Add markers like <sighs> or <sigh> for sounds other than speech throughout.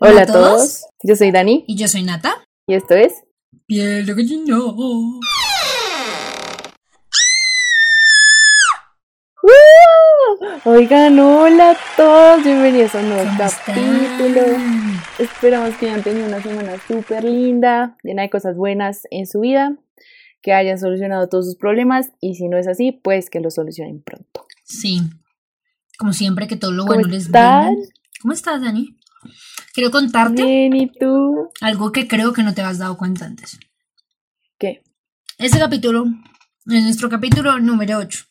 Hola a todos. Yo soy Dani Y yo soy Nata. y esto es Piel de gallina. Oigan, hola a todos, bienvenidos a un nuevo ¿Cómo capítulo. están? Esperamos que hayan tenido una semana súper linda, llena de cosas buenas en su vida, que hayan solucionado todos sus problemas y si no es así, pues que lo solucionen pronto. Sí. Como siempre, que todo lo ¿Cómo bueno les estás? venga. ¿Cómo estás, Dani? Quiero contarte Bien, ¿y tú? algo que creo que no te has dado cuenta antes. ¿Qué? Este capítulo es nuestro capítulo número 8.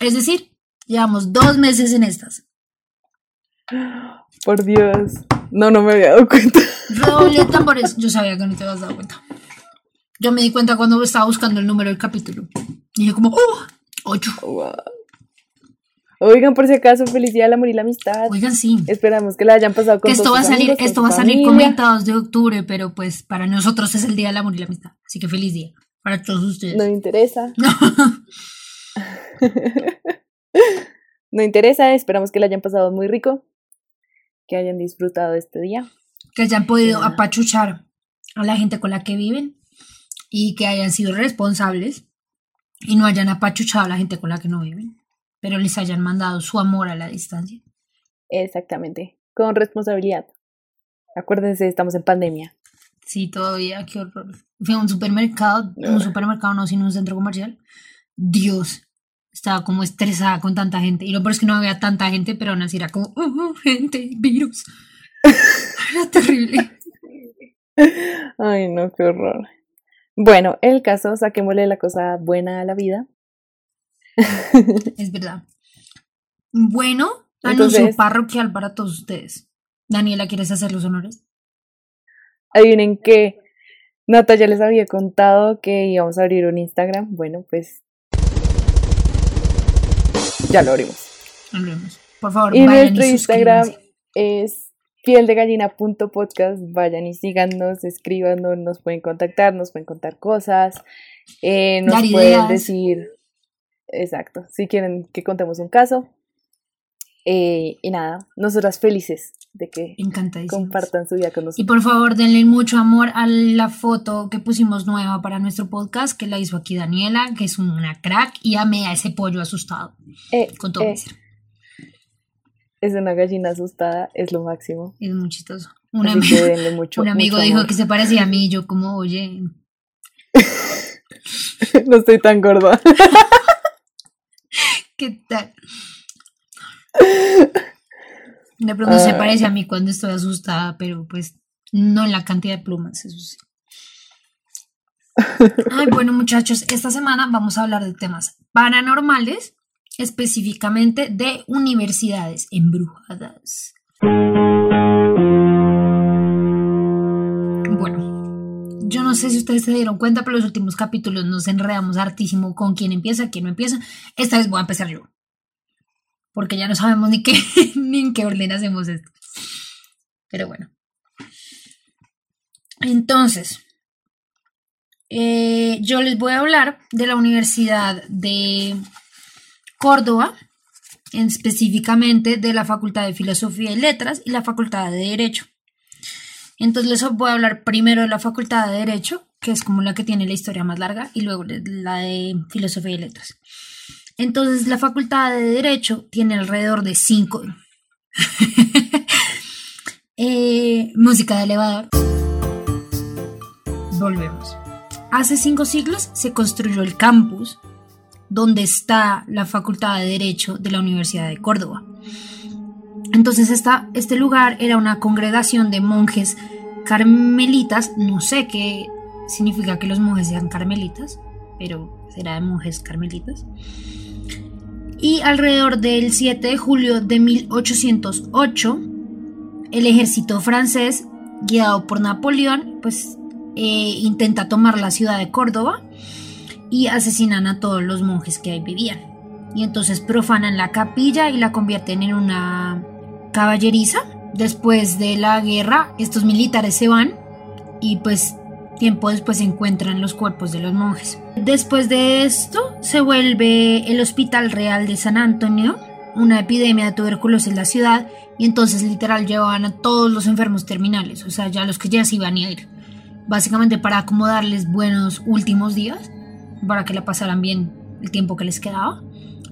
Es decir, llevamos dos meses en estas. Por Dios. No, no me había dado cuenta. Redoble de tambores. <laughs> Yo sabía que no te habías dado cuenta. Yo me di cuenta cuando estaba buscando el número del capítulo. Y yo como, ¡oh! 8. Wow. Oigan, por si acaso, felicidad al amor y la amistad. Oigan, sí. Esperamos que la hayan pasado con Que esto todos va a salir, amigos, esto va a salir familia. 2 de octubre, pero pues para nosotros es el día del amor y la amistad. Así que feliz día para todos ustedes. No me interesa. <laughs> <laughs> No interesa, esperamos que la hayan pasado muy rico, que hayan disfrutado este día. que hayan podido Ya. apachuchar a la gente con la que viven y que hayan sido responsables y no hayan apachuchado a la gente con la que no viven, pero les hayan mandado su amor a la distancia. Exactamente, con responsabilidad. Acuérdense, estamos en pandemia. Sí, todavía, qué horror. Fui a un supermercado, un supermercado no, sino un centro comercial. Dios, estaba como estresada con tanta gente. Y lo peor es que no había tanta gente, pero aún así era como, "Oh, gente, virus. <laughs> Era terrible. Ay, no, qué horror. Bueno, el caso, saquémosle la cosa buena a la vida. <laughs> Es verdad. Bueno, anuncio Entonces- parroquial para todos ustedes. Daniela, ¿quieres hacer los honores? Adivinen que Nata ya les había contado que íbamos a abrir un Instagram. Bueno, pues ya lo abrimos. Hablemos. Por favor, Y vayan nuestro y Instagram es pieldegallina.podcast. Vayan y síganos, escríbanos, nos pueden contactar, nos pueden contar cosas, eh, nos Dar pueden ideas. decir, exacto, si quieren que contemos un caso. Eh, y nada, nosotras felices de que compartan su vida con Y nosotros. por favor, denle mucho amor a la foto que pusimos nueva para nuestro podcast, que la hizo aquí Daniela, que es una crack, y amé a ese pollo asustado, Eh, con todo eh, es una gallina asustada, es lo máximo. Es muy chistoso. Un, Así ami- que denle <laughs> mucho, un amigo mucho dijo amor. que se parecía a mí, y yo como, oye, <laughs> no estoy tan gorda. <laughs> ¿qué tal? De pronto se Ah. parece a mí cuando estoy asustada, pero pues no en la cantidad de plumas, eso sí. Ay, bueno, muchachos, esta semana vamos a hablar de temas paranormales, específicamente de universidades embrujadas. No sé si ustedes se dieron cuenta, pero los últimos capítulos nos enredamos hartísimo con quién empieza, quién no empieza. Esta vez voy a empezar yo porque ya no sabemos ni qué <laughs> ni en qué orden hacemos esto. Pero bueno. Entonces, eh, yo les voy a hablar de la Universidad de Córdoba, en- específicamente de la Facultad de Filosofía y Letras y la Facultad de Derecho. Entonces les voy a hablar primero de la Facultad de Derecho, que es como la que tiene la historia más larga, y luego la de Filosofía y Letras. Entonces, la facultad de Derecho tiene alrededor de cinco. <laughs> Eh, música de elevador. Volvemos. Hace cinco siglos se construyó el campus donde está la facultad de Derecho de la Universidad de Córdoba. Entonces, este lugar era una congregación de monjes carmelitas. No sé qué significa que los monjes sean carmelitas, pero será de monjes carmelitas y alrededor del 7 de julio de 1808 el ejército francés guiado por Napoleón pues eh, intenta tomar la ciudad de Córdoba y asesinan a todos los monjes que ahí vivían y entonces profanan la capilla y la convierten en una caballeriza después de la guerra estos militares se van y pues Tiempo después se encuentran los cuerpos de los monjes. Después de esto se vuelve el Hospital Real de San Antonio una epidemia de tuberculosis en la ciudad y entonces literal llevaban a todos los enfermos terminales, o sea, ya los que ya se iban a ir, básicamente para acomodarles buenos últimos días, para que la pasaran bien el tiempo que les quedaba,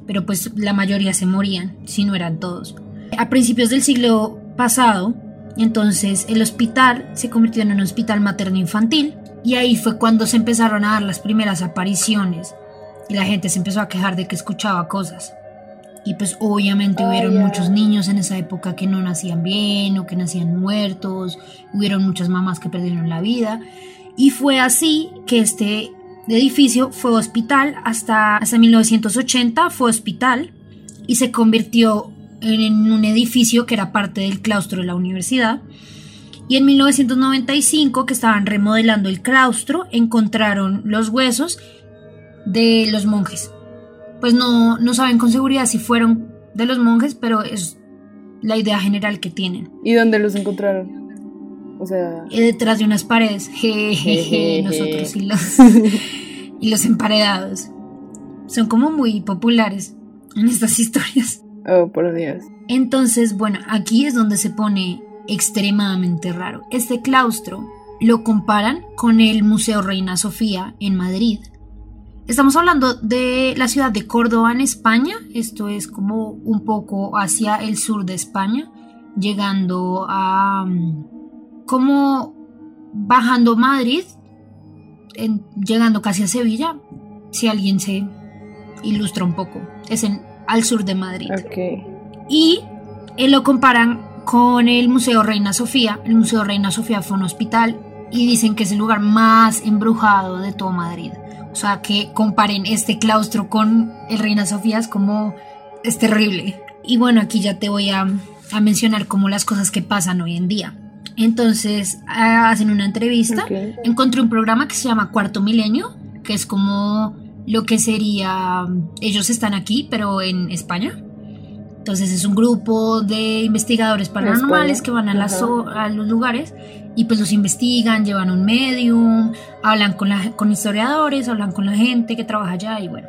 pero pues la mayoría se morían, si no eran todos. A principios del siglo pasado, entonces el hospital se convirtió en un hospital materno-infantil y ahí fue cuando se empezaron a dar las primeras apariciones y la gente se empezó a quejar de que escuchaba cosas. Y pues obviamente hubieron muchos niños en esa época que no nacían bien o que nacían muertos, hubieron muchas mamás que perdieron la vida. Y fue así que este edificio fue hospital hasta, hasta 1980, fue hospital y se convirtió en un edificio que era parte del claustro de la universidad. Y en 1995, que estaban remodelando el claustro, encontraron los huesos de los monjes pues no, no saben con seguridad si fueron de los monjes, pero es la idea general que tienen. ¿Y dónde los encontraron? O sea... Eh, detrás de unas paredes. Jejeje, nosotros y los, <laughs> y los emparedados. Son como muy populares en estas historias. Oh, por Dios. Entonces, bueno, aquí es donde se pone extremadamente raro. Este claustro lo comparan con el Museo Reina Sofía en Madrid, Estamos hablando de la ciudad de Córdoba en España, esto es como un poco hacia el sur de España, llegando a mm, como bajando Madrid, llegando casi a Sevilla, si alguien se ilustra un poco, es en, al sur de Madrid. Y eh, lo comparan con el Museo Reina Sofía, el Museo Reina Sofía fue un hospital y dicen que es el lugar más embrujado de todo Madrid. O sea, que comparen este claustro con el Reina Sofía es como es terrible. Y bueno, aquí ya te voy a, mencionar como las cosas que pasan hoy en día. Entonces, hacen una entrevista. Encontré un programa que se llama Cuarto Milenio, que es como lo que sería, ellos están aquí, pero en España. Entonces es un grupo de investigadores paranormales que van a, las, a los lugares y pues los investigan, llevan un medium, hablan con, la, con historiadores, hablan con la gente que trabaja allá y bueno,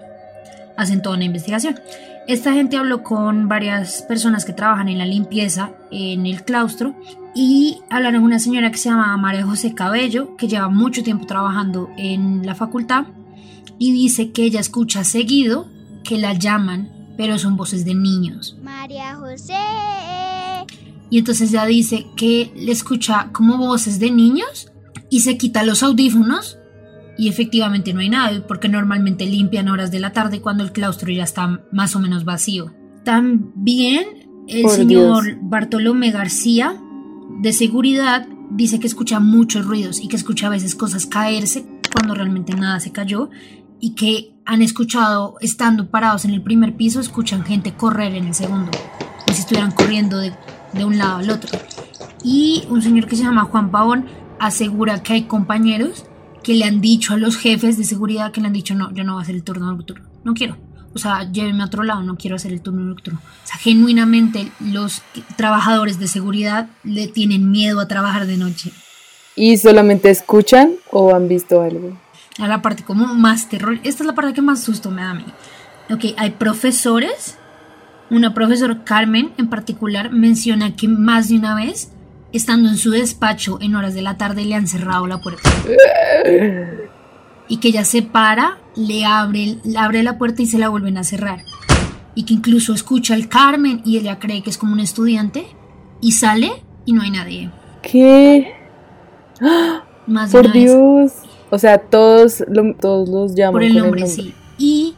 hacen toda una investigación. Esta gente habló con varias personas que trabajan en la limpieza en el claustro y hablaron con una señora que se llama María José Cabello, que lleva mucho tiempo trabajando en la facultad y dice que ella escucha seguido que la llaman pero son voces de niños. María José. Y entonces ya dice que le escucha como voces de niños y se quita los audífonos y efectivamente no hay nada porque normalmente limpian horas de la tarde cuando el claustro ya está más o menos vacío. También el señor Bartolomé García de seguridad dice que escucha muchos ruidos y que escucha a veces cosas caerse cuando realmente nada se cayó y que han escuchado, estando parados en el primer piso, escuchan gente correr en el segundo, como si estuvieran corriendo de, un lado al otro. Y un señor que se llama Juan Pavón asegura que hay compañeros que le han dicho a los jefes de seguridad que le han dicho, no, yo no voy a hacer el turno nocturno, no quiero. O sea, lléveme a otro lado, no quiero hacer el turno nocturno. O sea, genuinamente los trabajadores de seguridad le tienen miedo a trabajar de noche. ¿Y solamente escuchan o han visto algo? A la parte como más terror. Esta es la parte que más susto me da a mí. Ok, hay profesores. Una profesora, Carmen, en particular, menciona que más de una vez, estando en su despacho en horas de la tarde, le han cerrado la puerta. Y que ella se para, le abre, le abre la puerta y se la vuelven a cerrar. Y que incluso escucha al Carmen y ella cree que es como un estudiante y sale y no hay nadie. ¿Qué? Más de Por Dios. O sea, todos, todos los llaman. Por el nombre, sí. Y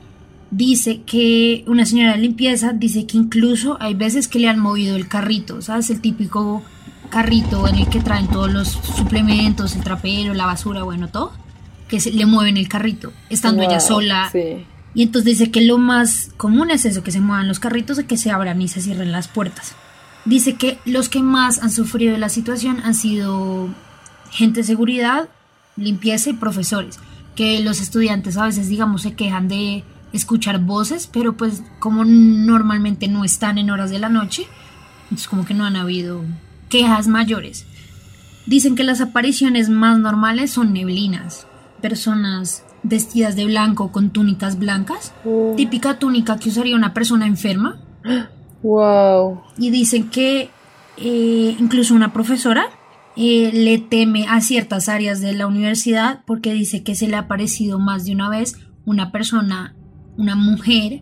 dice que una señora de limpieza dice que incluso hay veces que le han movido el carrito, ¿sabes? El típico carrito en el que traen todos los suplementos, el trapero, la basura, bueno, todo, que se, le mueven el carrito, estando ella sola. Y entonces dice que lo más común es eso, que se muevan los carritos y que se abran y se cierren las puertas. Dice que los que más han sufrido de la situación han sido gente de seguridad limpieza y profesores, que los estudiantes a veces, digamos, se quejan de escuchar voces, pero pues como normalmente no están en horas de la noche, entonces como que no han habido quejas mayores. Dicen que las apariciones más normales son neblinas, personas vestidas de blanco con túnicas blancas, mm. típica túnica que usaría una persona enferma, <gasps> Wow. Y dicen que eh, incluso una profesora eh, le teme a ciertas áreas de la universidad porque dice que se le ha aparecido más de una vez una persona, una mujer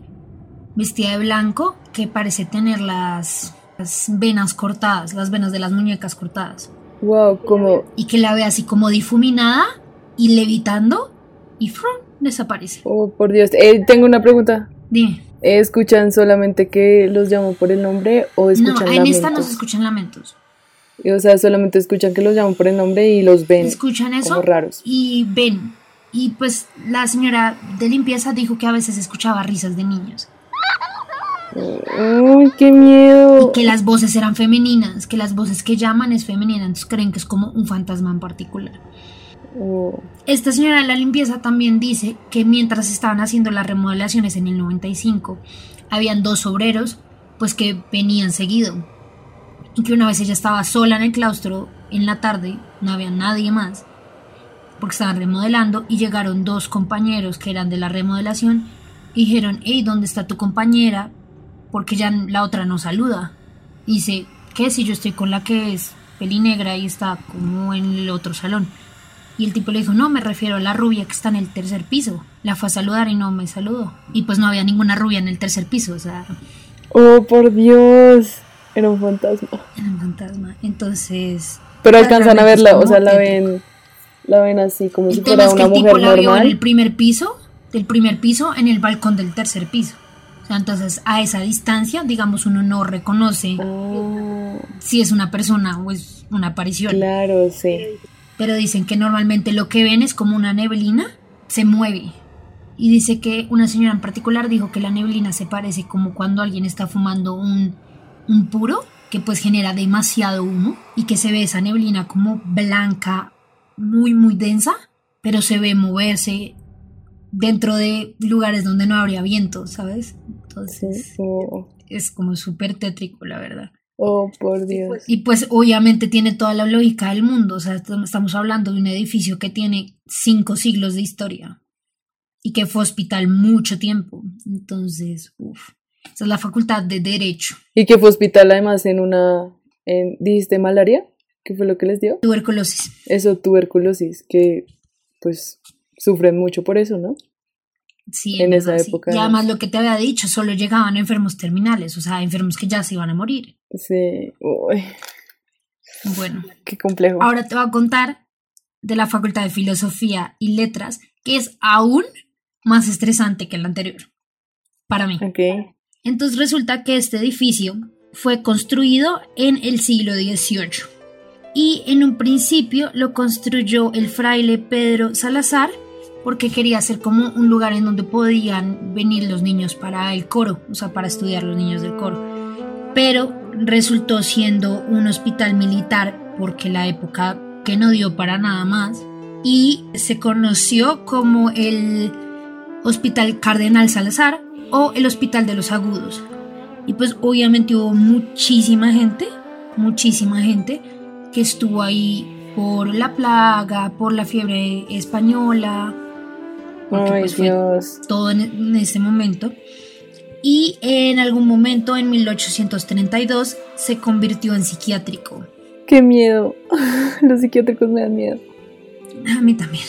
vestida de blanco que parece tener las, las venas cortadas, las venas de las muñecas cortadas. Wow, como. Y que la ve así como difuminada y levitando y ¡frum! desaparece. Oh, por Dios. Eh, tengo una pregunta. Dime. ¿Escuchan solamente que los llamo por el nombre o escuchan No, en lamentos? esta no se escuchan lamentos. Y, O sea, solamente escuchan que los llaman por el nombre y los ven Escuchan eso como raros. y ven. Y pues la señora de limpieza dijo que a veces escuchaba risas de niños. ¡Uy, qué miedo! Y que las voces eran femeninas, que las voces que llaman es femenina, entonces creen que es como un fantasma en particular. Oh, Esta señora de la limpieza también dice que mientras estaban haciendo las remodelaciones en el 95, habían dos obreros pues que venían seguido. Que una vez ella estaba sola en el claustro en la tarde, no había nadie más, porque estaban remodelando y llegaron dos compañeros que eran de la remodelación y dijeron, hey, ¿dónde está tu compañera? Porque ya la otra no saluda. Y dice, ¿qué si yo estoy con la que es pelinegra y está como en el otro salón? Y el tipo le dijo, no, me refiero a la rubia que está en el tercer piso. La fue a saludar y no me saludó. Y pues no había ninguna rubia en el tercer piso, o sea, oh, por Dios. Era un fantasma. era un fantasma. Entonces... Pero alcanzan a verla, o sea, la ven, la ven así como si El tema fuera es que una el tipo mujer la vio en el primer piso, del primer piso, en el balcón del tercer piso. O sea, entonces a esa distancia, digamos, uno no reconoce Ah, si es una persona o es una aparición. claro, sí. pero dicen que normalmente lo que ven es como una neblina, se mueve. Y dice que una señora en particular dijo que la neblina se parece como cuando alguien está fumando un, un puro, que pues genera demasiado humo, y que se ve esa neblina como blanca, muy, muy densa, pero se ve moverse dentro de lugares donde no habría viento, ¿sabes? Sí. Entonces es como súper tétrico, la verdad. oh, por Dios. Y pues obviamente tiene toda la lógica del mundo. O sea, estam- estamos hablando de un edificio que tiene cinco siglos de historia y que fue hospital mucho tiempo. Entonces, uff, esa es la facultad de Derecho. Y que fue hospital además en una, en, ¿dijiste malaria? ¿Qué fue lo que les dio? Tuberculosis. Eso, tuberculosis, que pues sufren mucho por eso, ¿no? Sí, En esa época. Y además lo que te había dicho, solo llegaban enfermos terminales, o sea, enfermos que ya se iban a morir. Sí, uy, Bueno, qué complejo. ahora te voy a contar de la Facultad de Filosofía y Letras, que es aún más estresante que el anterior. Para mí. Ok. Entonces resulta que este edificio fue construido en el siglo XVIII y en un principio lo construyó el fraile Pedro Salazar porque quería ser como un lugar en donde podían venir los niños para el coro, o sea, para estudiar los niños del coro. Pero resultó siendo un hospital militar porque la época que no dio para nada más y se conoció como el Hospital Cardenal Salazar o el Hospital de los Agudos. Y pues obviamente hubo muchísima gente, muchísima gente que estuvo ahí por la plaga, por la fiebre española, porque Ay, pues fue Dios. todo en, en ese momento. Y en algún momento, en 1832, se convirtió en psiquiátrico. Qué miedo. <laughs> Los psiquiátricos me dan miedo. A mí también.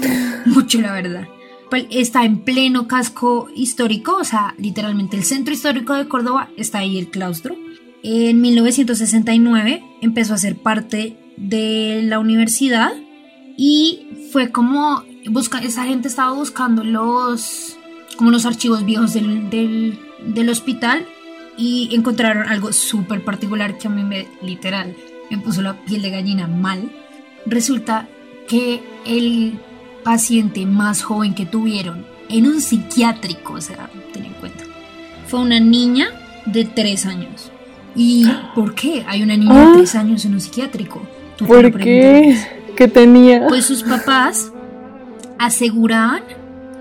<laughs> Mucho, la verdad. Pues está en pleno casco histórico, o sea, literalmente el centro histórico de Córdoba está ahí el claustro. En 1969 empezó a ser parte de la universidad y fue como busca esa gente estaba buscando los como los archivos viejos del, del, del hospital y encontraron algo súper particular que a mí me literal me puso la piel de gallina mal. Resulta que el paciente más joven que tuvieron en un psiquiátrico, o sea, ten en cuenta, fue una niña de tres años. ¿Y por qué hay una niña Ah. de tres años en un psiquiátrico? Tú ¿Por qué? ¿Qué tenía? Pues sus papás aseguraban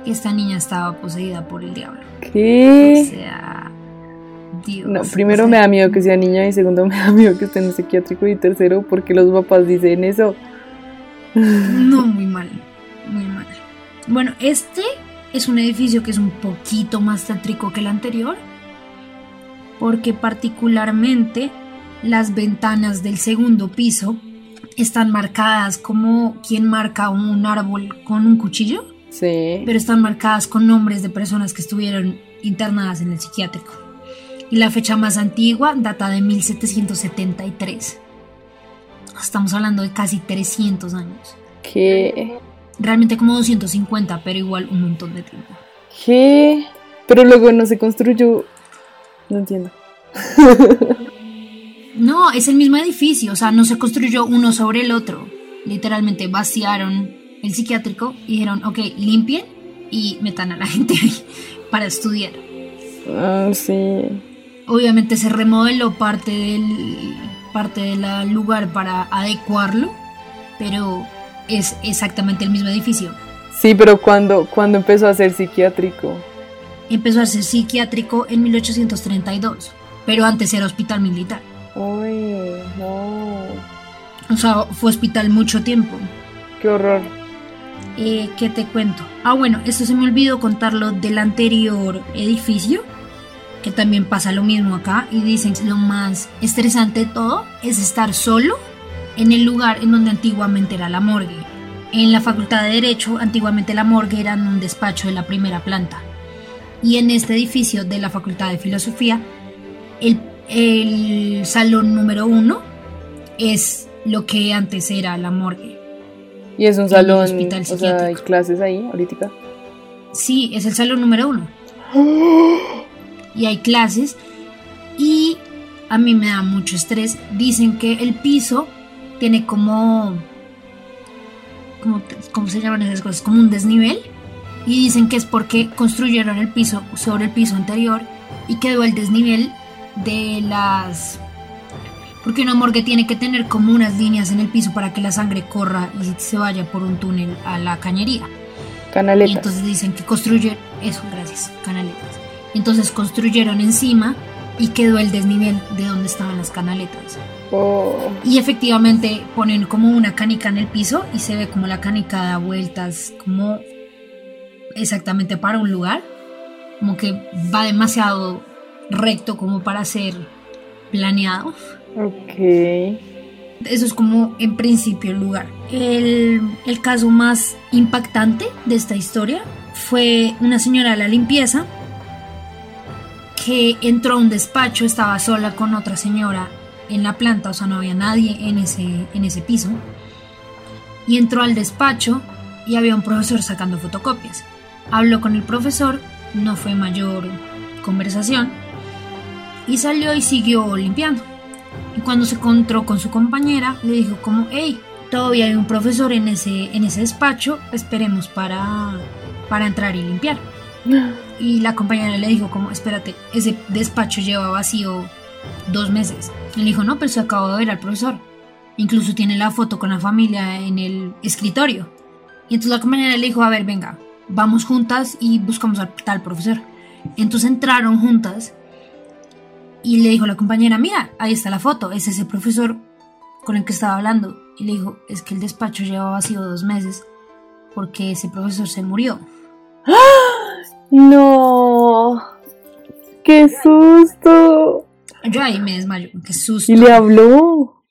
que esta niña estaba poseída por el diablo. O ¿Qué? sea, Dios. No, o primero sea, me da miedo que sea niña y segundo <laughs> me da miedo que esté en un psiquiátrico y tercero porque los papás dicen eso. No, muy mal. Bueno, este es un edificio que es un poquito más tétrico que el anterior. porque particularmente las ventanas del segundo piso están marcadas como quien marca un árbol con un cuchillo, Sí. pero están marcadas con nombres de personas que estuvieron internadas en el psiquiátrico. Y la fecha más antigua data de 1773. Estamos hablando de casi 300 años. ¿Qué? Realmente como 250, pero igual un montón de tiempo. ¿Qué? Pero luego no se construyó. No entiendo. <laughs> No, es el mismo edificio, o sea, no se construyó uno sobre el otro. Literalmente vaciaron el psiquiátrico y dijeron, ok, limpien y metan a la <laughs> gente ahí para estudiar. Ah, sí. Obviamente se remodeló parte del parte del lugar para adecuarlo, pero es exactamente el mismo edificio. Sí, pero cuando, cuando empezó a ser psiquiátrico. Empezó a ser psiquiátrico en 1832, pero antes era hospital militar. Uy, no. O sea, fue hospital mucho tiempo. Qué horror. Eh, ¿Qué te cuento? Ah, bueno, esto se me olvidó contarlo del anterior edificio, que también pasa lo mismo acá, y dicen que lo más estresante de todo es estar solo en el lugar en donde antiguamente era la morgue. En la Facultad de Derecho, antiguamente la morgue era en un despacho de la primera planta. Y en este edificio de la Facultad de Filosofía, el, el salón número uno es lo que antes era la morgue. Y es un salón. hospital O sea, hay clases ahí ahorita. Sí, es el salón número uno. Y hay clases. Y a mí me da mucho estrés. Dicen que el piso tiene como. como ¿Cómo se llaman esas cosas? Como un desnivel. Y dicen que es porque construyeron el piso sobre el piso anterior y quedó el desnivel de las. Porque una morgue tiene que tener como unas líneas en el piso para que la sangre corra y se vaya por un túnel a la cañería. Y Canaletas. entonces dicen que construyeron, eso, gracias, canaletas. Entonces construyeron encima y quedó el desnivel de donde estaban las canaletas. Oh, Y efectivamente ponen como una canica en el piso y se ve como la canica da vueltas, como exactamente para un lugar, como que va demasiado recto como para ser planeado. ok. Eso es como en principio el lugar. El, el caso más impactante de esta historia fue una señora de la limpieza que entró a un despacho, estaba sola con otra señora en la planta, o sea, no había nadie en ese, en ese piso. Y entró al despacho y había un profesor sacando fotocopias. Habló con el profesor, no fue mayor conversación, y salió y siguió limpiando. Y cuando se encontró con su compañera, le dijo como, hey, todavía hay un profesor en ese, en ese despacho, esperemos para, para entrar y limpiar. Y la compañera le dijo como, espérate, ese despacho lleva vacío dos meses. Le dijo, no, pero se acabó de ver al profesor. Incluso tiene la foto con la familia en el escritorio. Y entonces la compañera le dijo, a ver, venga, vamos juntas y buscamos al tal profesor. Entonces entraron juntas y le dijo a la compañera, mira, ahí está la foto, es ese profesor con el que estaba hablando. Y le dijo, es que el despacho lleva vacío dos meses porque ese profesor se murió. No. ¡Qué susto! Yo ahí me desmayo, qué susto. ¿Y le habló?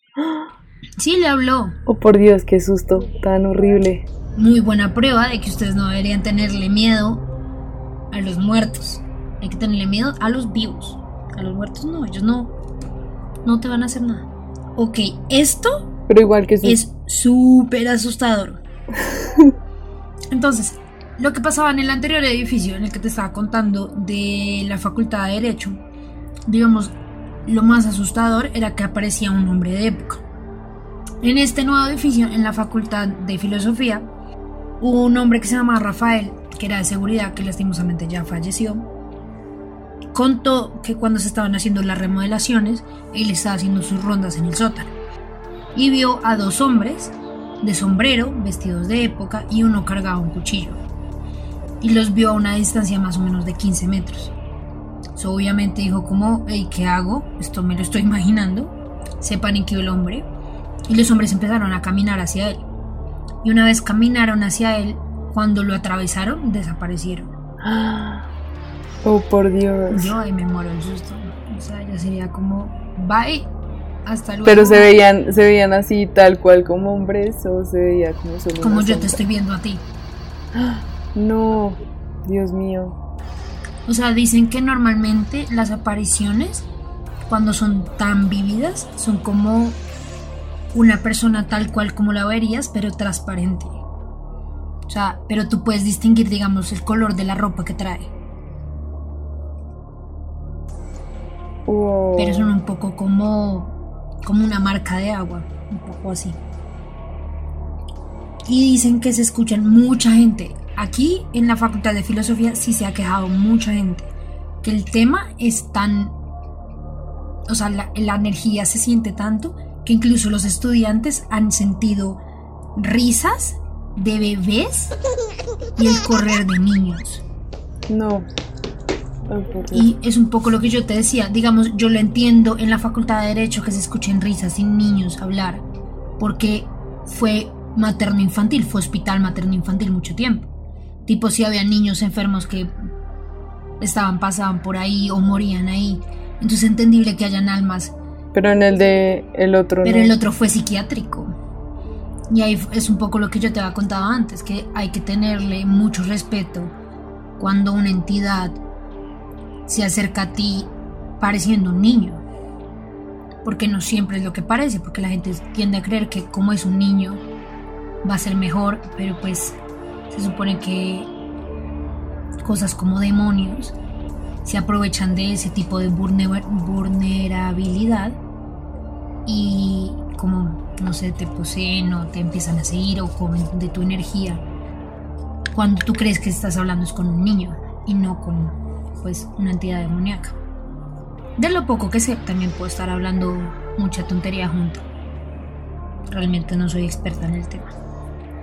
Sí, le habló. Oh, por Dios, qué susto tan horrible. Muy buena prueba de que ustedes no deberían tenerle miedo a los muertos. Hay que tenerle miedo a los vivos. A los muertos no, ellos no, no te van a hacer nada. Ok, esto Pero igual que susto. es súper asustador. <laughs> Entonces, lo que pasaba en el anterior edificio en el que te estaba contando de la Facultad de Derecho, digamos, lo más asustador era que aparecía un hombre de época. En este nuevo edificio, en la Facultad de Filosofía, hubo un hombre que se llama Rafael, que era de seguridad, que lastimosamente ya falleció. Contó que cuando se estaban haciendo las remodelaciones, él estaba haciendo sus rondas en el sótano y vio a dos hombres de sombrero, vestidos de época, y uno cargaba un cuchillo. Y los vio a una distancia más o menos de 15 metros. So, obviamente dijo como, hey, ¿qué hago? Esto me lo estoy <laughs> imaginando. Se paniqueó el hombre. Y los hombres empezaron a caminar hacia él. Y una vez caminaron hacia él, cuando lo atravesaron, desaparecieron. <gasps> Oh, por Dios. Yo ahí me muero el susto. O sea, ya sería como, bye, hasta luego. Pero se veían, se veían así tal cual como hombres o se veía como solo Como yo te estoy viendo a ti. <gasps> No, Dios mío. O sea, dicen que normalmente las apariciones, cuando son tan vividas, son como una persona tal cual como la verías, pero transparente. O sea, pero tú puedes distinguir, digamos, el color de la ropa que trae. Pero son un poco como, como una marca de agua, un poco así. Y dicen que se escuchan mucha gente. Aquí en la Facultad de Filosofía sí se ha quejado mucha gente. Que el tema es tan... O sea, la, la energía se siente tanto que incluso los estudiantes han sentido risas de bebés y el correr de niños. No. Dios. Y es un poco lo que yo te decía, digamos, yo lo entiendo en la facultad de Derecho que se escuchen risas sin niños hablar, porque fue materno infantil, fue hospital materno infantil mucho tiempo. Tipo, si había niños enfermos que estaban, pasaban por ahí o morían ahí. Entonces es entendible que hayan almas, Pero en el de el otro pero no. el otro fue psiquiátrico. Y ahí es un poco lo que yo te había contado antes, que hay que tenerle mucho respeto cuando una entidad se acerca a ti pareciendo un niño. Porque no siempre es lo que parece, porque la gente tiende a creer que como es un niño va a ser mejor, pero pues se supone que cosas como demonios se aprovechan de ese tipo de vulne- vulnerabilidad y como, no sé, te poseen o te empiezan a seguir o comen de tu energía. Cuando tú crees que estás hablando es con un niño y no con, pues, una entidad demoníaca. De lo poco que sé, también puedo estar hablando mucha tontería junto. Realmente no soy experta en el tema.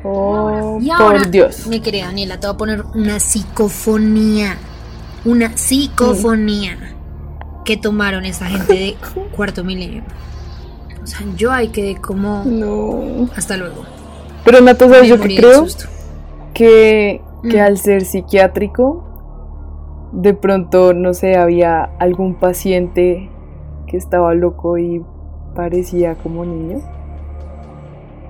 Oh, Y ahora, por Dios. mi querida Daniela, te voy a poner una psicofonía. Una psicofonía que tomaron esa gente de <laughs> cuarto milenio. O sea, yo ahí quedé como. No. Hasta luego. Pero Nato, ¿sabes yo de creo? Que, que Mm. al ser psiquiátrico, de pronto, no sé, había algún paciente que estaba loco y parecía como niño.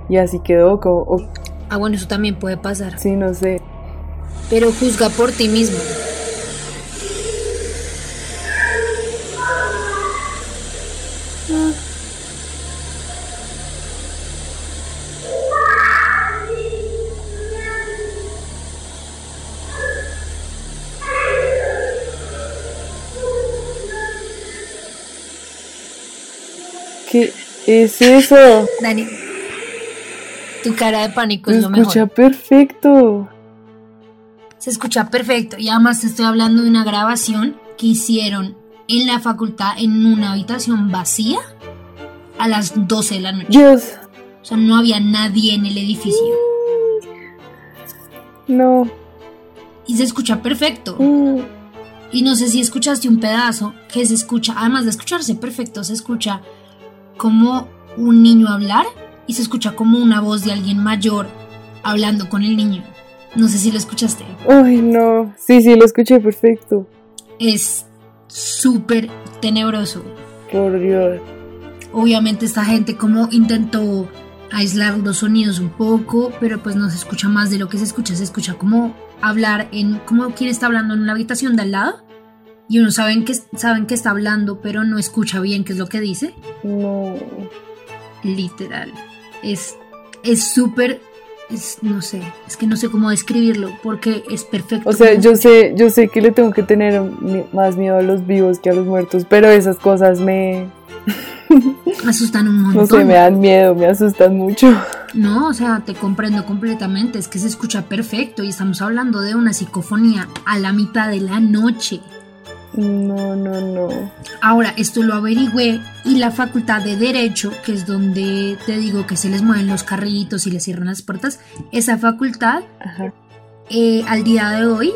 Y así quedó, como, o- Ah, bueno, eso también puede pasar. sí, no sé. Pero juzga por ti mismo. ¿Qué es eso? Dani, tu cara de pánico Se es lo escucha mejor. perfecto. Se escucha perfecto. Y además te estoy hablando de una grabación que hicieron en la facultad en una habitación vacía a las 12 de la noche. Dios, O sea, no había nadie en el edificio. no. Y se escucha perfecto. Mm, Y no sé si escuchaste un pedazo que se escucha, además de escucharse perfecto, se escucha como un niño hablar y se escucha como una voz de alguien mayor hablando con el niño. No sé si lo escuchaste. Ay, no. Sí, sí, lo escuché perfecto. Es súper tenebroso. Por Dios. Obviamente esta gente como intentó aislar los sonidos un poco, pero pues no se escucha más de lo que se escucha, se escucha como hablar en como quien está hablando en la habitación de al lado y uno saben que saben que está hablando, pero no escucha bien qué es lo que dice. No. Literal. Es es súper es- no sé, es que no sé cómo describirlo porque es perfecto. O sea, yo sé, yo sé que le tengo que tener más miedo a los vivos que a los muertos, pero esas cosas me, <laughs> asustan un no montón. sé, me dan miedo, me asustan mucho. No, o sea, te comprendo completamente, es que se escucha perfecto y estamos hablando de una psicofonía a la mitad de la noche. No, no, no. Ahora, esto lo averigüé y la facultad de Derecho, que es donde te digo que se les mueven los carritos y les cierran las puertas, esa facultad Ajá. eh, al día de hoy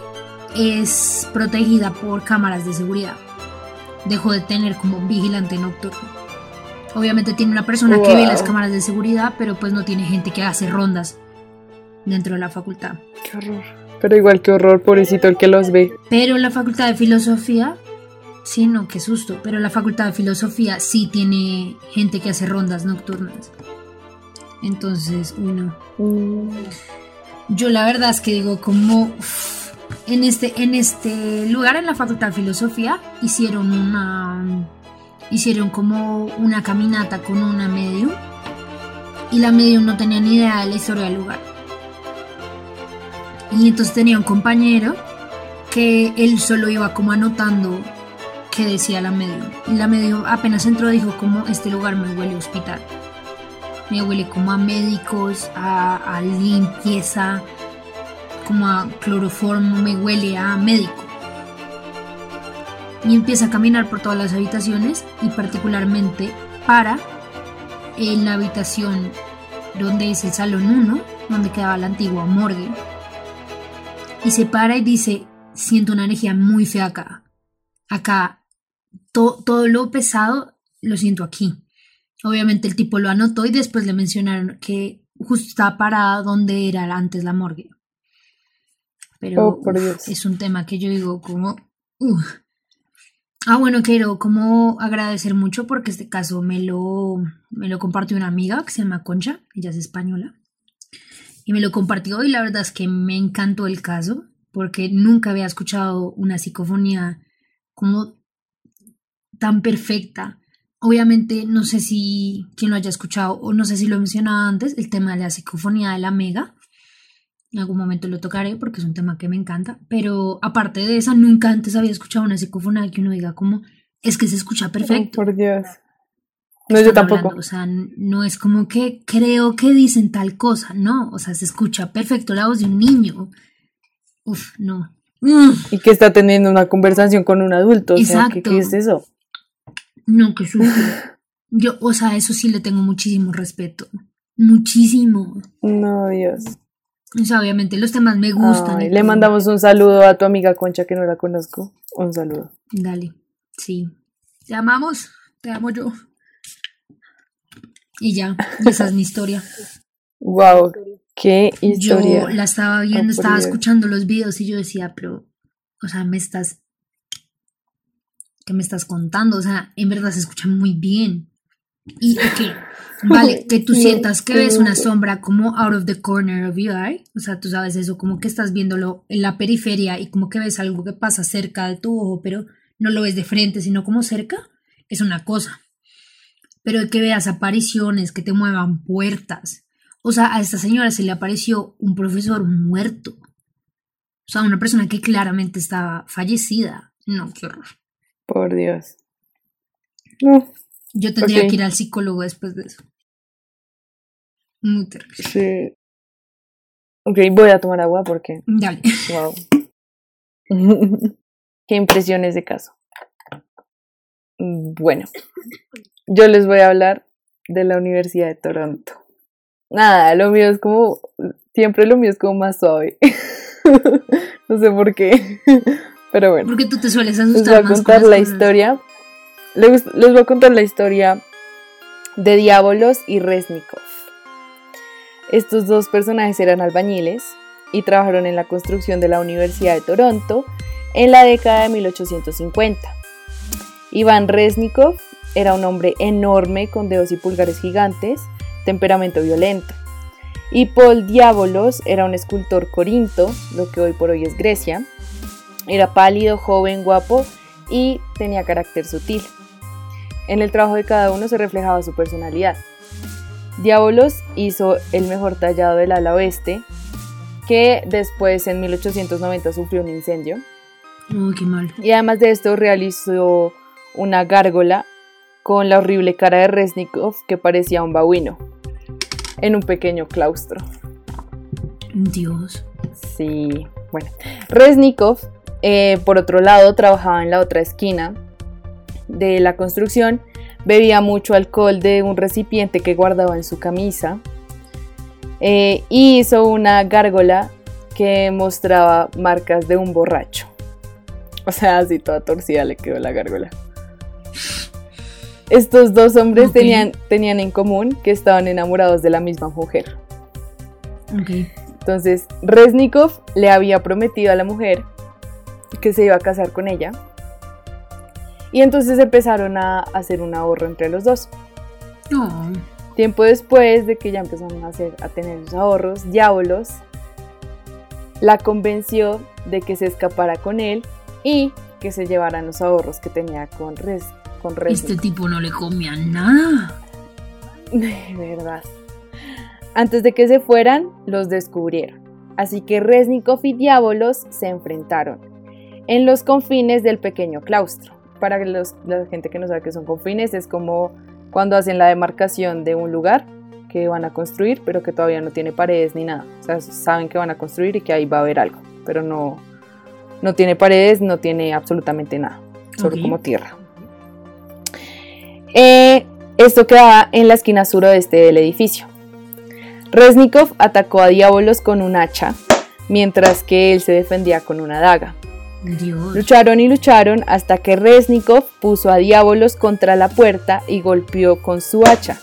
es protegida por cámaras de seguridad. Dejó de tener como un vigilante nocturno. Obviamente tiene una persona que ve las cámaras de seguridad, pero pues no tiene gente que hace rondas dentro de la facultad. Qué horror. Pero igual que horror, pobrecito el que los ve. Pero la facultad de filosofía Sí, no, qué susto. Pero la facultad de filosofía sí tiene gente que hace rondas nocturnas. Entonces, uno. Mm, Yo la verdad es que digo, como en este, en este lugar, en la facultad de filosofía, hicieron una. Hicieron como una caminata con una medium. Y la medium no tenía ni idea de la historia del lugar. Y entonces tenía un compañero que él solo iba como anotando qué decía la medium. Y la medium apenas entró dijo como este lugar me huele a hospital. Me huele como a médicos, a, a limpieza, como a cloroformo, me huele a médico. Y empieza a caminar por todas las habitaciones y particularmente para en la habitación donde es el salón 1, donde quedaba la antigua morgue. Y se para y dice, siento una energía muy fea acá. Acá, to- todo lo pesado lo siento aquí. Obviamente el tipo lo anotó y después le mencionaron que justo estaba parada donde era antes la morgue. Pero Oh, por uf, Dios. es un tema que yo digo como... uf. Ah, bueno, quiero como agradecer mucho porque este caso me lo, me lo compartió una amiga que se llama Concha, ella es española, y me lo compartió y la verdad es que me encantó el caso porque nunca había escuchado una psicofonía como tan perfecta. Obviamente no sé si quien lo haya escuchado o no sé si lo he mencionado antes, el tema de la psicofonía de la mega. En algún momento lo tocaré porque es un tema que me encanta, pero aparte de esa, nunca antes había escuchado una psicofonía que uno diga como es que se escucha oh, perfecto. por Dios. No, yo tampoco. hablando. O sea, no es como que creo que dicen tal cosa, no. O sea, se escucha perfecto la voz de un niño. Uf, no. Mm, Y que está teniendo una conversación con un adulto. O sea, ¿qué, Exacto. qué es eso? no, qué susto. <laughs> Yo, o sea, eso sí le tengo muchísimo respeto. Muchísimo. No, Dios. O sea, obviamente los temas me gustan. Ay, le mandamos un saludo a tu amiga Concha que no la conozco. Un saludo. Dale, sí. Te amamos, te amo yo. Y ya, y esa es mi historia. Wow, qué historia. Yo la estaba viendo, estaba escuchando los videos y yo decía, pero, o sea, me estás, ¿qué me estás contando? O sea, en verdad se escucha muy bien. Y, ok, <laughs> vale, que tú sientas que ves una sombra como out of the corner of your eye, o sea, tú sabes eso, como que estás viéndolo en la periferia y como que ves algo que pasa cerca de tu ojo, pero no lo ves de frente, sino como cerca, es una cosa. Pero que veas apariciones, que te muevan puertas, o sea, a esta señora se le apareció un profesor muerto. O sea, una persona que claramente estaba fallecida. No, qué horror. Por Dios. No, Yo tendría que ir al psicólogo después de eso. Muy terrible. sí. Ok, voy a tomar agua porque. Dale. <laughs> Wow. <laughs> Qué impresión ese caso. Bueno, yo les voy a hablar de la Universidad de Toronto. Nada, lo mío es como, siempre lo mío es como más suave. <laughs> no sé por qué, <laughs> pero bueno. Porque tú te sueles Les voy asustar a más contar la cosas. historia. Les, les voy a contar la historia de Diabolos y Resnikov. Estos dos personajes eran albañiles y trabajaron en la construcción de la Universidad de Toronto en la década de 1850. Iván Resnikov era un hombre enorme con dedos y pulgares gigantes, temperamento violento. Y Paul Diabolos era un escultor corinto, lo que hoy por hoy es Grecia. Era pálido, joven, guapo y tenía carácter sutil. En el trabajo de cada uno se reflejaba su personalidad. Diabolos hizo el mejor tallado del ala oeste, que después en 1890 sufrió un incendio. Uy, qué mal. Y además de esto realizó una gárgola con la horrible cara de Resnikov que parecía un babuino en un pequeño claustro. Dios. Sí, bueno. Resnikov, eh, por otro lado, trabajaba en la otra esquina de la construcción, bebía mucho alcohol de un recipiente que guardaba en su camisa eh, y hizo una gárgola que mostraba marcas de un borracho. O sea, así toda torcida le quedó la gárgola. Estos dos hombres tenían, tenían en común que estaban enamorados de la misma mujer. Entonces, Resnikov le había prometido a la mujer que se iba a casar con ella. Y entonces empezaron a hacer un ahorro entre los dos. Tiempo después de que ya empezaron a, hacer, a tener sus ahorros, Diabolos la convenció de que se escapara con él y que se llevaran los ahorros que tenía con Res. Con Este tipo no le comía nada. <laughs> De verdad. Antes de que se fueran, los descubrieron. Así que Resnikov y Diabolos se enfrentaron en los confines del pequeño claustro. Para los, la gente que no sabe qué son confines, es como cuando hacen la demarcación de un lugar que van a construir, pero que todavía no tiene paredes ni nada. O sea, saben que van a construir y que ahí va a haber algo, pero no, no tiene paredes, no tiene absolutamente nada, solo como tierra. Eh, esto quedaba en la esquina suroeste del edificio. Resnikov atacó a Diabolos con un hacha, mientras que él se defendía con una daga. Lucharon y lucharon hasta que Resnikov puso a Diabolos contra la puerta y golpeó con su hacha.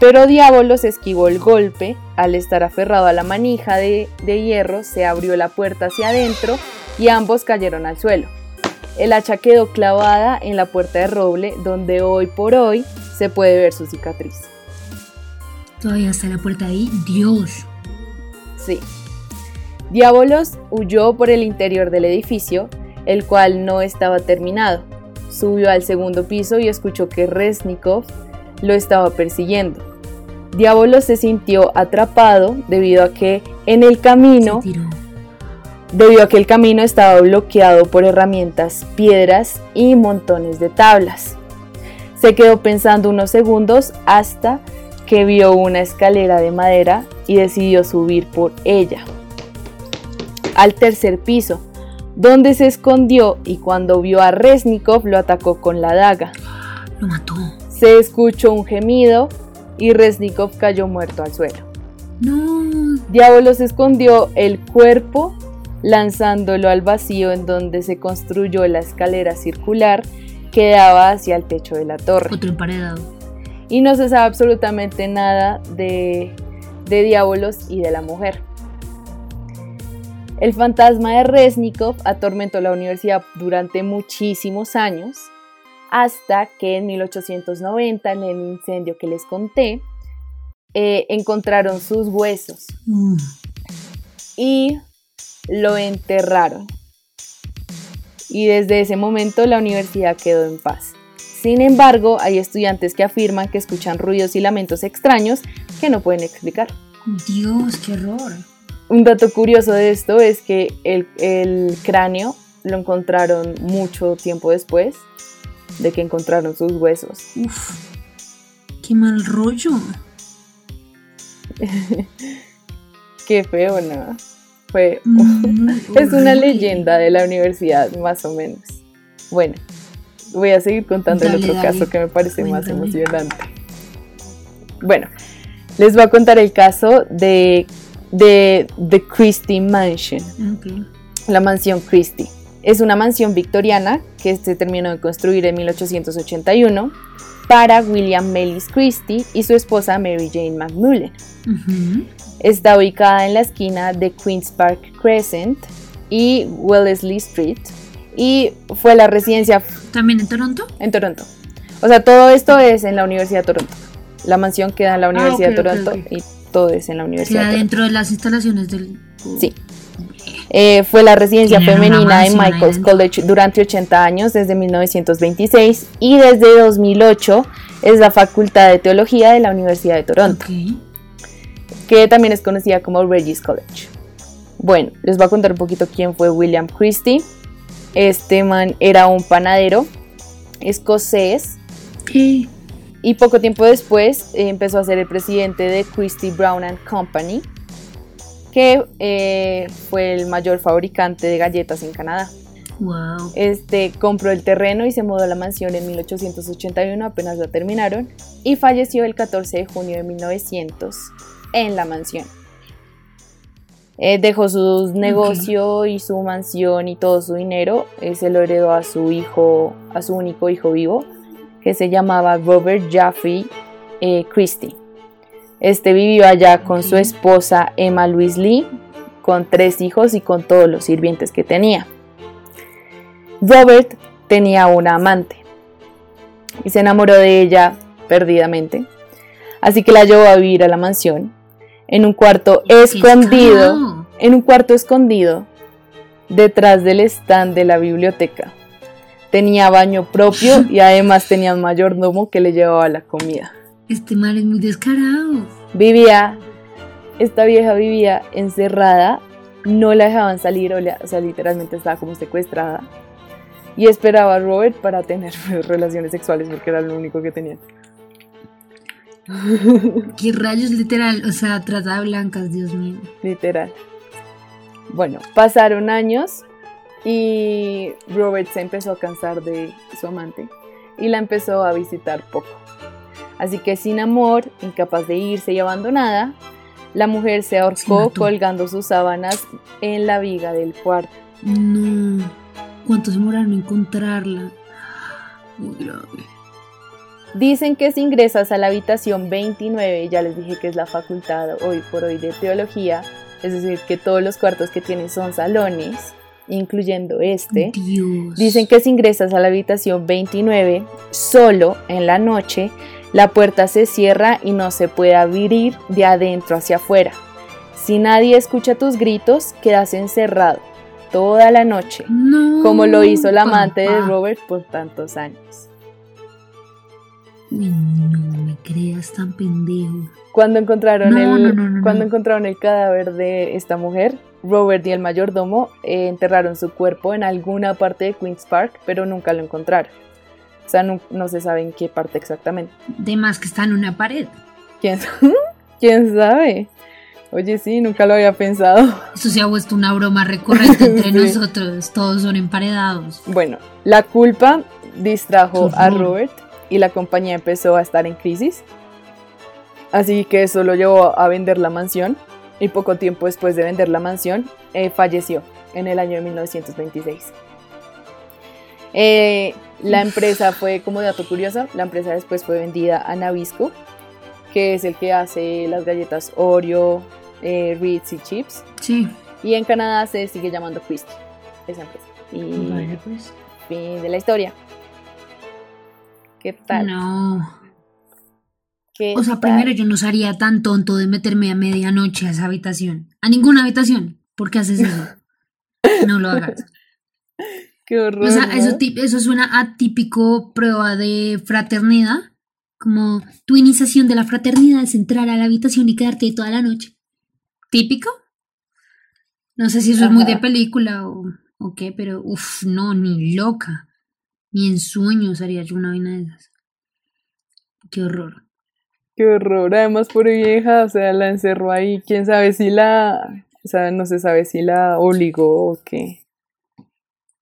Pero Diabolos esquivó el golpe, al estar aferrado a la manija de, de hierro se abrió la puerta hacia adentro y ambos cayeron al suelo. El hacha quedó clavada en la puerta de roble donde hoy por hoy se puede ver su cicatriz. Todavía está la puerta ahí, Dios. Sí. Diabolos huyó por el interior del edificio, el cual no estaba terminado. Subió al segundo piso y escuchó que Resnikov lo estaba persiguiendo. Diabolos se sintió atrapado debido a que en el camino debido a que el camino estaba bloqueado por herramientas, piedras y montones de tablas. Se quedó pensando unos segundos hasta que vio una escalera de madera y decidió subir por ella al tercer piso, donde se escondió y cuando vio a Resnikov lo atacó con la daga. Lo mató. Se escuchó un gemido y Resnikov cayó muerto al suelo. No. Diablo se escondió el cuerpo lanzándolo al vacío en donde se construyó la escalera circular que daba hacia el techo de la torre. Otro emparedado. Y no se sabe absolutamente nada de, de Diabolos y de la mujer. El fantasma de Resnikov atormentó la universidad durante muchísimos años, hasta que en 1890, en el incendio que les conté, eh, encontraron sus huesos Mm. y lo enterraron. Y desde ese momento la universidad quedó en paz. Sin embargo, hay estudiantes que afirman que escuchan ruidos y lamentos extraños que no pueden explicar. Dios, qué horror. Un dato curioso de esto es que el, el cráneo lo encontraron mucho tiempo después de que encontraron sus huesos. Uf. Qué mal rollo. <laughs> Qué feo, ¿no? Fue, Mm, <laughs> es una leyenda de la universidad, más o menos. Bueno, voy a seguir contando el otro dale. caso que me parece más emocionante. Bueno, les voy a contar el caso de, de The Christie Mansion. La mansión Christie. Es una mansión victoriana que se terminó de construir en 1881 para William Mellis Christie y su esposa Mary Jane McMullen. Ujú. Está ubicada en la esquina de Queen's Park Crescent y Wellesley Street y fue la residencia ¿También en Toronto? en Toronto. O sea, todo esto es en la Universidad de Toronto. La mansión queda en la Universidad Ah, ok, de Toronto ok. y todo es en la Universidad Queda de Toronto. dentro de las instalaciones del. Sí. Eh, fue la residencia femenina de Michael's. College durante 80 años, desde 1926, y desde 2008 es la Facultad de Teología de la Universidad de Toronto, que también es conocida como Regis College. Bueno, les voy a contar un poquito quién fue William Christie. Este man era un panadero escocés y poco tiempo después eh, empezó a ser el presidente de Christie Brown and Company, que eh, fue el mayor fabricante de galletas en Canadá. wow. Este compró el terreno y se mudó a la mansión en 1881, apenas la terminaron, y falleció el 14 de junio de 1900 en la mansión. Eh, dejó su negocio y su mansión y todo su dinero, eh, se lo heredó a su hijo, a su único hijo vivo, que se llamaba Robert Jeffrey eh, Christie. Este vivió allá con su esposa Emma Louise Lee, con tres hijos y con todos los sirvientes que tenía. Robert tenía una amante, y se enamoró de ella perdidamente. Así que la llevó a vivir a la mansión, en un cuarto escondido, en un cuarto escondido, detrás del stand de la biblioteca. Tenía baño propio y además tenía un mayordomo que le llevaba la comida. Este mal es muy descarado. Vivía, esta vieja vivía encerrada, no la dejaban salir, o, sea, literalmente estaba como secuestrada. Y esperaba a Robert para tener relaciones sexuales porque era lo único que tenía. <laughs> ¿Qué rayos literal? O sea, trata de blancas, Dios mío. Literal. Bueno, pasaron años y Robert se empezó a cansar de su amante y la empezó a visitar poco. Así que sin amor, incapaz de irse y abandonada, la mujer se ahorcó colgando sus sábanas en la viga del cuarto. No, ¿cuánto se demoraron en encontrarla? Muy grave. Dicen que si ingresas a la habitación 29, ya les dije que es la facultad hoy por hoy de teología, es decir, que todos los cuartos que tienen son salones, incluyendo este. Dicen que si ingresas a la habitación 29, solo en la noche, la puerta se cierra y no se puede abrir de adentro hacia afuera. Si nadie escucha tus gritos, quedas encerrado toda la noche, como lo hizo el amante de Robert por tantos años. No me creas tan pendejo. Cuando encontraron, el, cuando encontraron el cadáver de esta mujer, Robert y el mayordomo eh, enterraron su cuerpo en alguna parte de Queen's Park, pero nunca lo encontraron. O sea, no, se sabe en qué parte exactamente. De más que está en una pared. ¿Quién, <laughs> ¿Quién sabe? Oye, sí, nunca lo había pensado. Eso se ha vuelto una broma recurrente <laughs> entre nosotros. Todos son emparedados. Bueno, la culpa distrajo a Robert y la compañía empezó a estar en crisis. Así que eso lo llevó a vender la mansión y poco tiempo después de vender la mansión eh, falleció en el año de 1926. Eh, la empresa fue, como dato curioso, la empresa después fue vendida a Nabisco, que es el que hace las galletas Oreo, eh, Ritz y Chips. Sí. Y en Canadá se sigue llamando Christie, esa empresa. Y pues. fin de la historia. ¿Qué tal? No. o sea, primero yo no sería tan tonto de meterme a medianoche a esa habitación. A ninguna habitación. ¿Por qué haces eso? <laughs> no lo hagas. Qué horror. O sea, eso, eso suena atípico prueba de fraternidad. Como tu iniciación de la fraternidad es entrar a la habitación y quedarte toda la noche. ¿Típico? No sé si eso es muy de película o, o qué, pero uff, no, ni loca. Ni en sueños haría yo una vaina de esas. Qué horror. Qué horror. Además, por vieja, o sea, la encerró ahí. Quién sabe si la. O sea, no se sabe si la obligó o qué.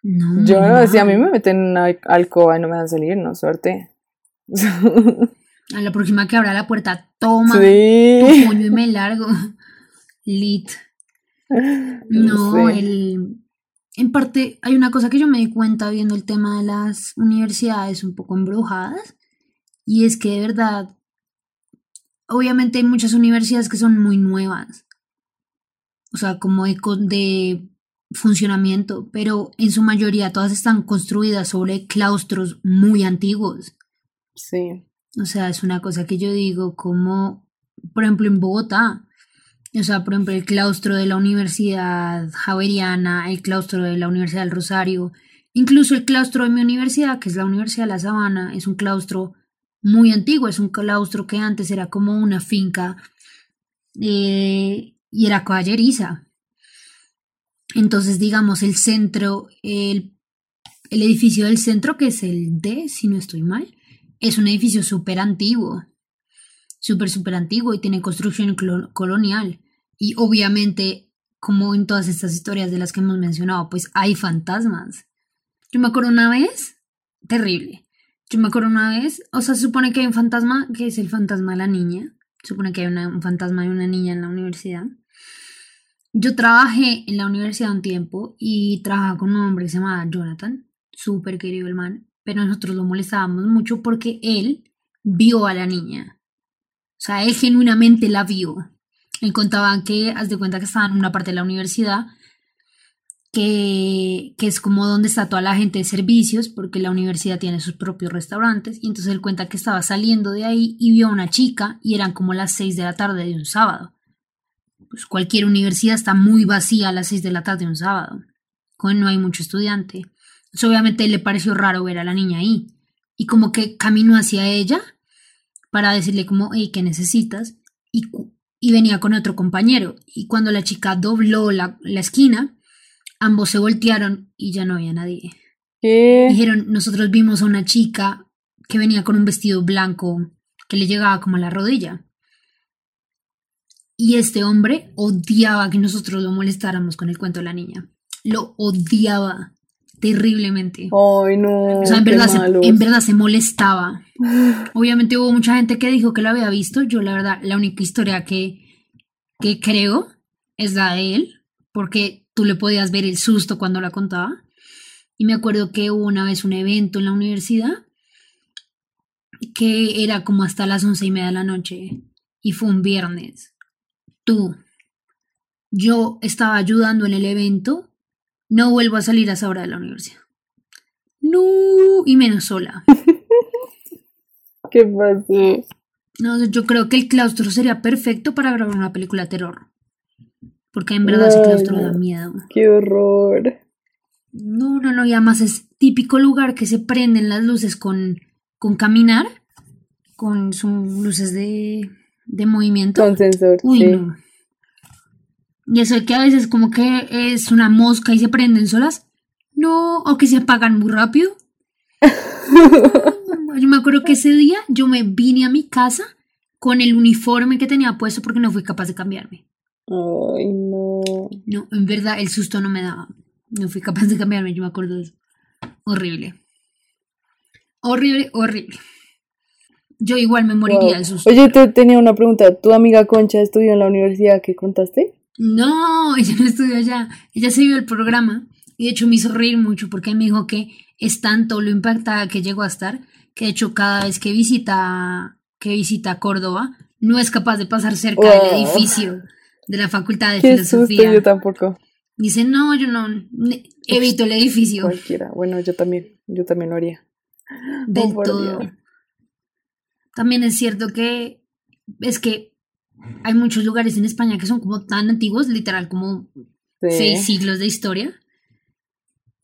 No, yo, no. si a mí me meten en una alcoba y no me dan salir, no, suerte. A la próxima que abra la puerta, toma tu puño y me largo. Lit. No, el, en parte hay una cosa que yo me di cuenta viendo el tema de las universidades un poco embrujadas y es que de verdad, obviamente hay muchas universidades que son muy nuevas, o sea, como de, de funcionamiento, pero en su mayoría todas están construidas sobre claustros muy antiguos. Sí. O sea, es una cosa que yo digo como, por ejemplo, en Bogotá, o sea, por ejemplo, el claustro de la Universidad Javeriana, el claustro de la Universidad del Rosario, incluso el claustro de mi universidad, que es la Universidad de La Sabana, es un claustro muy antiguo, es un claustro que antes era como una finca eh, y era caballeriza. Entonces, digamos, el centro, el, edificio del centro, que es el D, si no estoy mal, es un edificio súper antiguo súper, súper antiguo y tiene construcción colonial. Y obviamente, como en todas estas historias de las que hemos mencionado, pues hay fantasmas. Yo me acuerdo una vez, terrible. Yo me acuerdo una vez, o sea, se supone que hay un fantasma, que es el fantasma de la niña. Se supone que hay un fantasma de una niña en la universidad. Yo trabajé en la universidad un tiempo y trabajaba con un hombre que se llamaba Jonathan, súper querido el man, pero nosotros lo molestábamos mucho porque él vio a la niña. O sea, él genuinamente la vio. Él contaba que, haz de cuenta que estaba en una parte de la universidad que, que, es como donde está toda la gente de servicios, porque la universidad tiene sus propios restaurantes, y entonces él cuenta que estaba saliendo de ahí y vio a una chica y eran como las 6 de la tarde de un sábado. Pues cualquier universidad está muy vacía a las 6 de la tarde de un sábado, cuando no hay mucho estudiante. Entonces obviamente le pareció raro ver a la niña ahí, y como que caminó hacia ella para decirle como, hey, ¿qué necesitas? Y, y venía con otro compañero, y cuando la chica dobló la, la esquina, Ambos se voltearon y ya no había nadie. ¿Qué? Dijeron, nosotros vimos a una chica que venía con un vestido blanco que le llegaba como a la rodilla. Y este hombre odiaba que nosotros lo molestáramos con el cuento de la niña. Lo odiaba terriblemente. Ay, no. O sea, en verdad, se, en verdad se molestaba. <sighs> Obviamente hubo mucha gente que dijo que lo había visto. Yo, la verdad, la única historia que, que creo es la de él, porque tú le podías ver el susto cuando la contaba. Y me acuerdo que hubo una vez un evento en la universidad que era como hasta las once y media de la noche y fue un viernes. Tú, yo estaba ayudando en el evento, no vuelvo a salir a esa hora de la universidad. No, y menos sola. <laughs> ¿Qué pasó? No, yo creo que el claustro sería perfecto para grabar una película de terror. Porque en verdad ese claustro no. da miedo. Qué horror. No, no, no, y además es típico lugar que se prenden las luces con, con caminar, con sus luces de, de movimiento. Con sensor. Uy, sí. no. Y eso de que a veces como que es una mosca y se prenden solas. No, o que se apagan muy rápido. <laughs> No, yo me acuerdo que ese día yo me vine a mi casa con el uniforme que tenía puesto porque no fui capaz de cambiarme. Ay, no. No, en verdad el susto no me daba. No fui capaz de cambiarme, yo me acuerdo de eso. Horrible. Horrible, horrible. Yo igual me moriría del susto. Oye, te tenía una pregunta. ¿Tu amiga Concha estudió en la universidad que contaste? No, <laughs> ella no estudió allá. Ella se vio el programa y de hecho me hizo reír mucho porque me dijo que es tanto lo impactada que llegó a estar que de hecho cada vez que visita que visita Córdoba no es capaz de pasar cerca del edificio de la Facultad de Qué susto, Filosofía. yo tampoco. Dice, no, yo no, evito el edificio Cualquiera. Bueno, yo también. Yo también lo haría. del Oh, todo. También es cierto que es que hay muchos lugares en España que son como tan antiguos, literal como Sí. seis siglos de historia,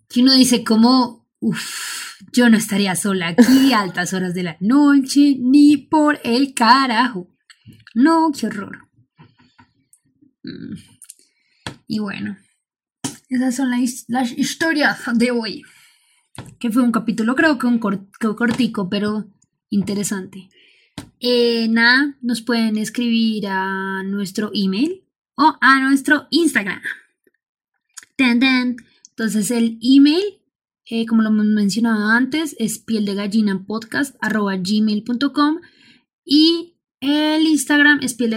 que uno dice como, uff, yo no estaría sola aquí a altas horas de la noche, ni por el carajo. No, qué horror. Mm. Y bueno, esas son las, las historias de hoy. Que fue un capítulo, creo que un cortico, pero interesante. Eh, nada, nos pueden escribir a nuestro email o a nuestro Instagram. Entonces el email, eh, como lo hemos mencionado antes, es piel y el Instagram es piel.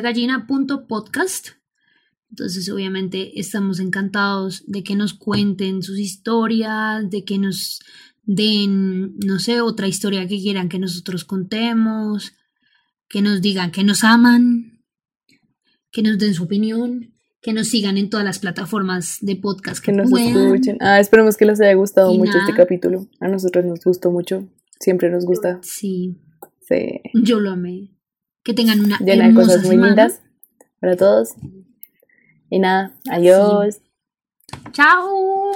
Entonces obviamente estamos encantados de que nos cuenten sus historias, de que nos den, no sé, otra historia que quieran que nosotros contemos, que nos digan que nos aman, que nos den su opinión, que nos sigan en todas las plataformas de podcast que, Que nos puedan. escuchen. Ah, esperemos que les haya gustado Y mucho este capítulo. A nosotros nos gustó mucho. Siempre nos gusta. Sí, Sí. yo lo amé. Que tengan una Llena de cosas muy semana. lindas para todos. Y nada, adiós. Chao.